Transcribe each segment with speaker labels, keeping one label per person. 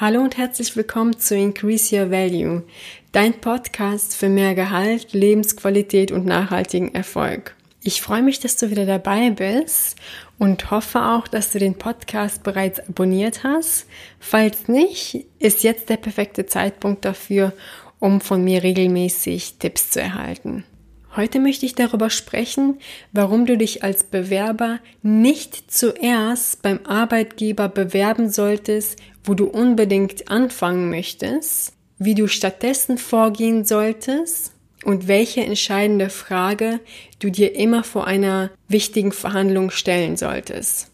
Speaker 1: Hallo und herzlich willkommen zu Increase Your Value, dein Podcast für mehr Gehalt, Lebensqualität und nachhaltigen Erfolg. Ich freue mich, dass du wieder dabei bist und hoffe auch, dass du den Podcast bereits abonniert hast. Falls nicht, ist jetzt der perfekte Zeitpunkt dafür, um von mir regelmäßig Tipps zu erhalten. Heute möchte ich darüber sprechen, warum du dich als Bewerber nicht zuerst beim Arbeitgeber bewerben solltest, wo du unbedingt anfangen möchtest, wie du stattdessen vorgehen solltest und welche entscheidende Frage du dir immer vor einer wichtigen Verhandlung stellen solltest.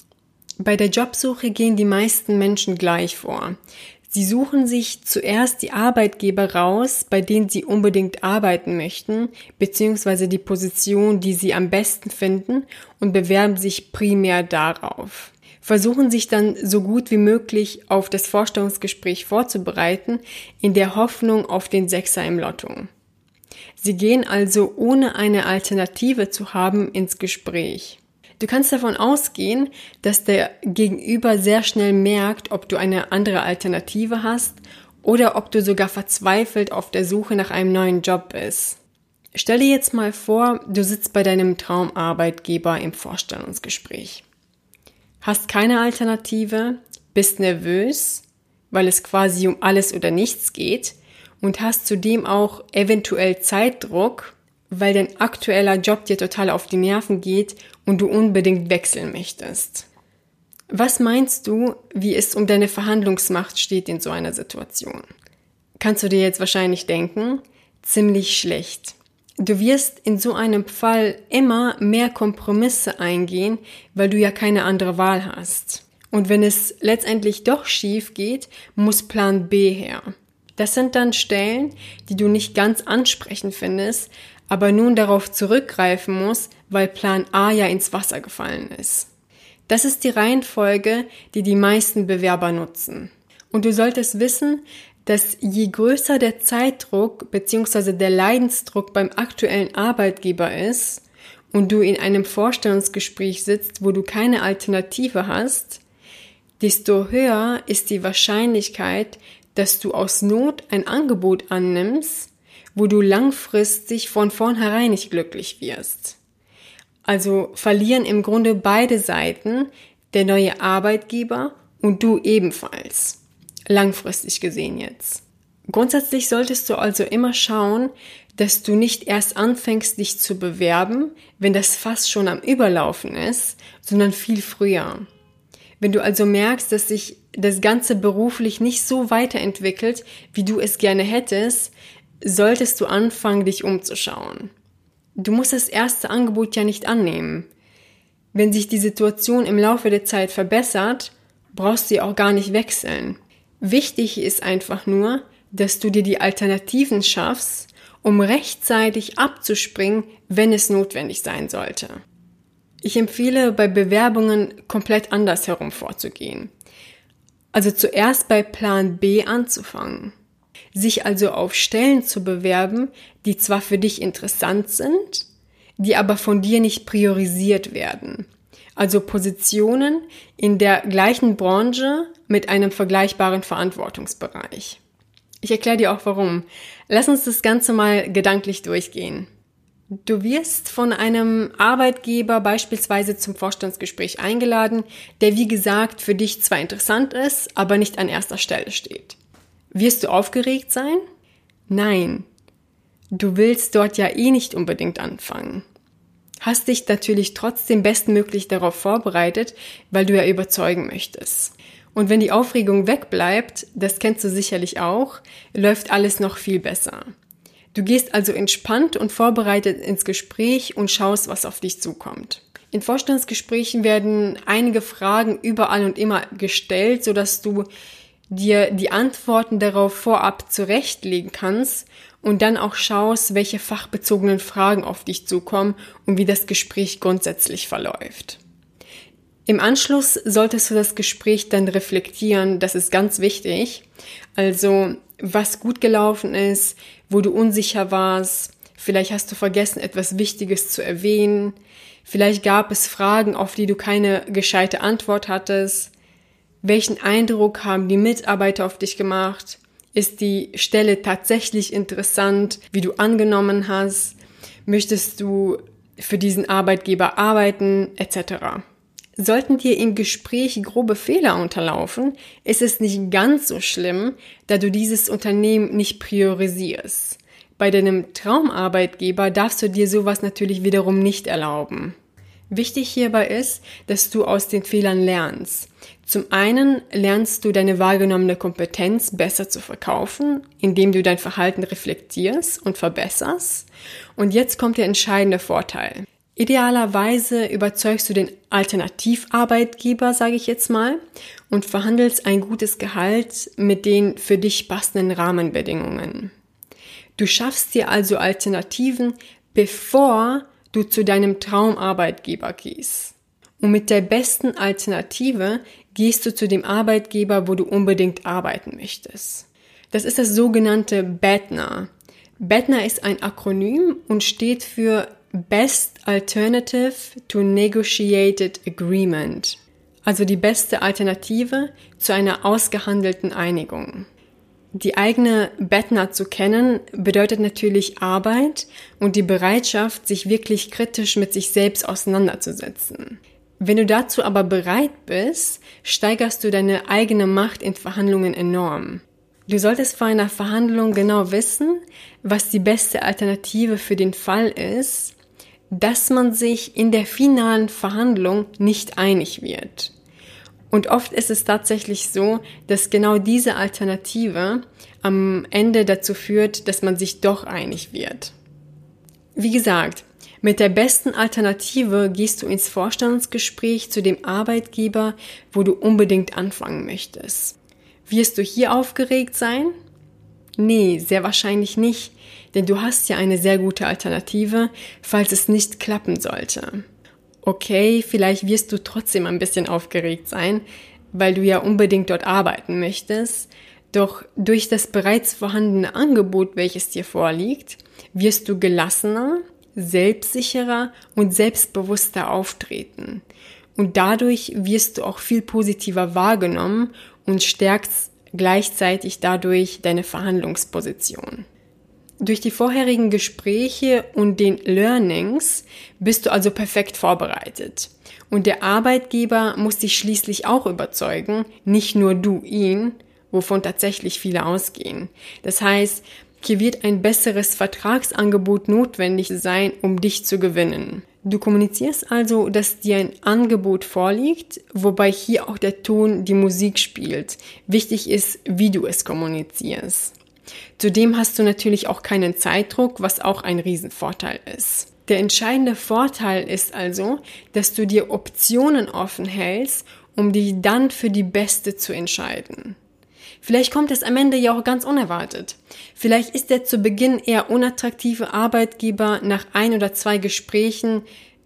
Speaker 1: Bei der Jobsuche gehen die meisten Menschen gleich vor. Sie suchen sich zuerst die Arbeitgeber raus, bei denen sie unbedingt arbeiten möchten, beziehungsweise die Position, die sie am besten finden und bewerben sich primär darauf. Versuchen sich dann so gut wie möglich auf das Vorstellungsgespräch vorzubereiten, in der Hoffnung auf den Sechser im Lotto. Sie gehen also ohne eine Alternative zu haben ins Gespräch. Du kannst davon ausgehen, dass der Gegenüber sehr schnell merkt, ob du eine andere Alternative hast oder ob du sogar verzweifelt auf der Suche nach einem neuen Job bist. Stell dir jetzt mal vor, du sitzt bei deinem Traumarbeitgeber im Vorstellungsgespräch. Hast keine Alternative, bist nervös, weil es quasi um alles oder nichts geht und hast zudem auch eventuell Zeitdruck, weil dein aktueller Job dir total auf die Nerven geht und du unbedingt wechseln möchtest. Was meinst du, wie es um deine Verhandlungsmacht steht in so einer Situation? Kannst du dir jetzt wahrscheinlich denken, ziemlich schlecht. Du wirst in so einem Fall immer mehr Kompromisse eingehen, weil du ja keine andere Wahl hast. Und wenn es letztendlich doch schief geht, muss Plan B her. Das sind dann Stellen, die du nicht ganz ansprechend findest, aber nun darauf zurückgreifen muss, weil Plan A ja ins Wasser gefallen ist. Das ist die Reihenfolge, die die meisten Bewerber nutzen. Und du solltest wissen, dass je größer der Zeitdruck bzw. der Leidensdruck beim aktuellen Arbeitgeber ist und du in einem Vorstellungsgespräch sitzt, wo du keine Alternative hast, desto höher ist die Wahrscheinlichkeit, dass du aus Not ein Angebot annimmst, wo du langfristig von vornherein nicht glücklich wirst. Also verlieren im Grunde beide Seiten, der neue Arbeitgeber und du ebenfalls. Langfristig gesehen jetzt. Grundsätzlich solltest du also immer schauen, dass du nicht erst anfängst, dich zu bewerben, wenn das Fass schon am Überlaufen ist, sondern viel früher. Wenn du also merkst, dass sich das Ganze beruflich nicht so weiterentwickelt, wie du es gerne hättest, solltest du anfangen, dich umzuschauen. Du musst das erste Angebot ja nicht annehmen. Wenn sich die Situation im Laufe der Zeit verbessert, brauchst du ja auch gar nicht wechseln. Wichtig ist einfach nur, dass du dir die Alternativen schaffst, um rechtzeitig abzuspringen, wenn es notwendig sein sollte. Ich empfehle bei Bewerbungen komplett anders herum vorzugehen. Also zuerst bei Plan B anzufangen sich also auf Stellen zu bewerben, die zwar für dich interessant sind, die aber von dir nicht priorisiert werden. Also Positionen in der gleichen Branche mit einem vergleichbaren Verantwortungsbereich. Ich erkläre dir auch warum. Lass uns das Ganze mal gedanklich durchgehen. Du wirst von einem Arbeitgeber beispielsweise zum Vorstandsgespräch eingeladen, der wie gesagt für dich zwar interessant ist, aber nicht an erster Stelle steht. Wirst du aufgeregt sein? Nein. Du willst dort ja eh nicht unbedingt anfangen. Hast dich natürlich trotzdem bestmöglich darauf vorbereitet, weil du ja überzeugen möchtest. Und wenn die Aufregung wegbleibt, das kennst du sicherlich auch, läuft alles noch viel besser. Du gehst also entspannt und vorbereitet ins Gespräch und schaust, was auf dich zukommt. In Vorstandsgesprächen werden einige Fragen überall und immer gestellt, sodass du dir die Antworten darauf vorab zurechtlegen kannst und dann auch schaust, welche fachbezogenen Fragen auf dich zukommen und wie das Gespräch grundsätzlich verläuft. Im Anschluss solltest du das Gespräch dann reflektieren, das ist ganz wichtig. Also, was gut gelaufen ist, wo du unsicher warst, vielleicht hast du vergessen, etwas Wichtiges zu erwähnen, vielleicht gab es Fragen, auf die du keine gescheite Antwort hattest, Welchen Eindruck haben die Mitarbeiter auf dich gemacht? Ist die Stelle tatsächlich interessant, wie du angenommen hast? Möchtest du für diesen Arbeitgeber arbeiten, etc. Sollten dir im Gespräch grobe Fehler unterlaufen, ist es nicht ganz so schlimm, da du dieses Unternehmen nicht priorisierst. Bei deinem Traumarbeitgeber darfst du dir sowas natürlich wiederum nicht erlauben. Wichtig hierbei ist, dass du aus den Fehlern lernst. Zum einen lernst du deine wahrgenommene Kompetenz besser zu verkaufen, indem du dein Verhalten reflektierst und verbesserst. Und jetzt kommt der entscheidende Vorteil. Idealerweise überzeugst du den Alternativarbeitgeber, sage ich jetzt mal, und verhandelst ein gutes Gehalt mit den für dich passenden Rahmenbedingungen. Du schaffst dir also Alternativen, bevor du zu deinem Traumarbeitgeber gehst. Und mit der besten Alternative gehst du zu dem Arbeitgeber, wo du unbedingt arbeiten möchtest. Das ist das sogenannte BATNA. BATNA ist ein Akronym und steht für Best Alternative to Negotiated Agreement. Also die beste Alternative zu einer ausgehandelten Einigung. Die eigene Bettner zu kennen bedeutet natürlich Arbeit und die Bereitschaft, sich wirklich kritisch mit sich selbst auseinanderzusetzen. Wenn du dazu aber bereit bist, steigerst du deine eigene Macht in Verhandlungen enorm. Du solltest vor einer Verhandlung genau wissen, was die beste Alternative für den Fall ist, dass man sich in der finalen Verhandlung nicht einig wird. Und oft ist es tatsächlich so, dass genau diese Alternative am Ende dazu führt, dass man sich doch einig wird. Wie gesagt, mit der besten Alternative gehst du ins Vorstandsgespräch zu dem Arbeitgeber, wo du unbedingt anfangen möchtest. Wirst du hier aufgeregt sein? Nee, sehr wahrscheinlich nicht, denn du hast ja eine sehr gute Alternative, falls es nicht klappen sollte okay, vielleicht wirst du trotzdem ein bisschen aufgeregt sein, weil du ja unbedingt dort arbeiten möchtest. Doch durch das bereits vorhandene Angebot, welches dir vorliegt, wirst du gelassener, selbstsicherer und selbstbewusster auftreten. Und dadurch wirst du auch viel positiver wahrgenommen und stärkst gleichzeitig dadurch deine Verhandlungsposition. Durch die vorherigen Gespräche und den Learnings bist du also perfekt vorbereitet. Und der Arbeitgeber muss dich schließlich auch überzeugen, nicht nur du ihn, wovon tatsächlich viele ausgehen. Das heißt, hier wird ein besseres Vertragsangebot notwendig sein, um dich zu gewinnen. Du kommunizierst also, dass dir ein Angebot vorliegt, wobei hier auch der Ton die Musik spielt. Wichtig ist, wie du es kommunizierst. Zudem hast du natürlich auch keinen Zeitdruck, was auch ein Riesenvorteil ist. Der entscheidende Vorteil ist also, dass du dir Optionen offen hältst, um dich dann für die beste zu entscheiden. Vielleicht kommt es am Ende ja auch ganz unerwartet. Vielleicht ist der zu Beginn eher unattraktive Arbeitgeber nach ein oder zwei Gesprächen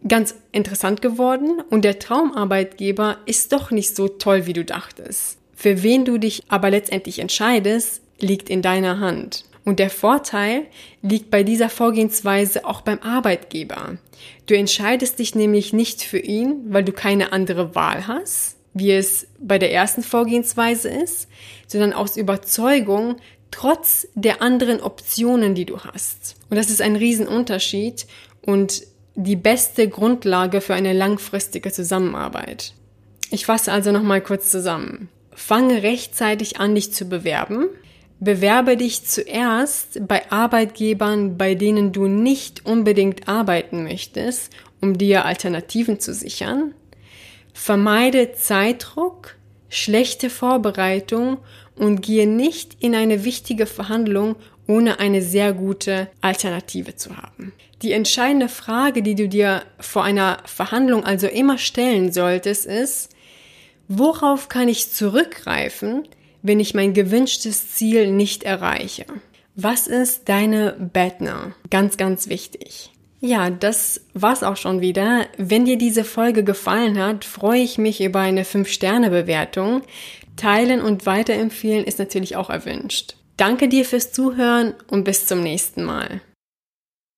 Speaker 1: ganz interessant geworden und der Traumarbeitgeber ist doch nicht so toll, wie du dachtest. Für wen du dich aber letztendlich entscheidest, liegt in deiner Hand. Und der Vorteil liegt bei dieser Vorgehensweise auch beim Arbeitgeber. Du entscheidest dich nämlich nicht für ihn, weil du keine andere Wahl hast, wie es bei der ersten Vorgehensweise ist, sondern aus Überzeugung, trotz der anderen Optionen, die du hast. Und das ist ein Riesenunterschied und die beste Grundlage für eine langfristige Zusammenarbeit. Ich fasse also nochmal kurz zusammen. Fange rechtzeitig an, dich zu bewerben. Bewerbe dich zuerst bei Arbeitgebern, bei denen du nicht unbedingt arbeiten möchtest, um dir Alternativen zu sichern. Vermeide Zeitdruck, schlechte Vorbereitung und gehe nicht in eine wichtige Verhandlung, ohne eine sehr gute Alternative zu haben. Die entscheidende Frage, die du dir vor einer Verhandlung also immer stellen solltest, ist, worauf kann ich zurückgreifen, wenn ich mein gewünschtes Ziel nicht erreiche? Was ist deine Bettner? Ganz, ganz wichtig. Ja, das war's auch schon wieder. Wenn dir diese Folge gefallen hat, freue ich mich über eine 5-Sterne-Bewertung. Teilen und weiterempfehlen ist natürlich auch erwünscht. Danke dir fürs Zuhören und bis zum nächsten Mal.